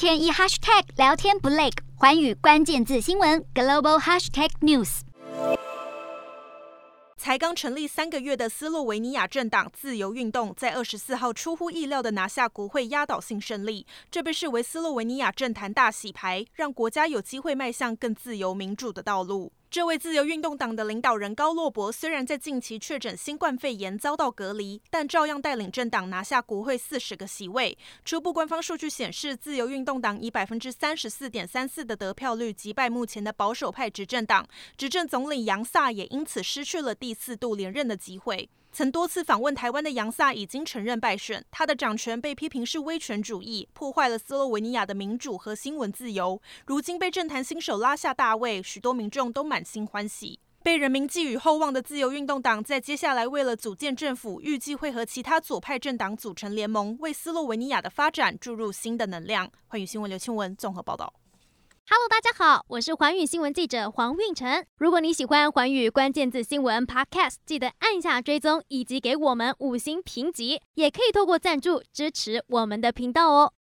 天一 hashtag 聊天不累，环宇关键字新闻 global hashtag news。才刚成立三个月的斯洛维尼亚政党自由运动，在二十四号出乎意料的拿下国会压倒性胜利，这被视为斯洛维尼亚政坛大洗牌，让国家有机会迈向更自由民主的道路。这位自由运动党的领导人高洛伯虽然在近期确诊新冠肺炎遭到隔离，但照样带领政党拿下国会四十个席位。初步官方数据显示，自由运动党以百分之三十四点三四的得票率击败目前的保守派执政党，执政总理杨萨也因此失去了第四度连任的机会。曾多次访问台湾的杨萨已经承认败选，他的掌权被批评是威权主义，破坏了斯洛维尼亚的民主和新闻自由。如今被政坛新手拉下大位，许多民众都满满心欢喜。被人民寄予厚望的自由运动党，在接下来为了组建政府，预计会和其他左派政党组成联盟，为斯洛维尼亚的发展注入新的能量。寰宇新闻刘庆文综合报道。Hello，大家好，我是寰宇新闻记者黄运成。如果你喜欢寰宇关键字新闻 Podcast，记得按下追踪以及给我们五星评级，也可以透过赞助支持我们的频道哦。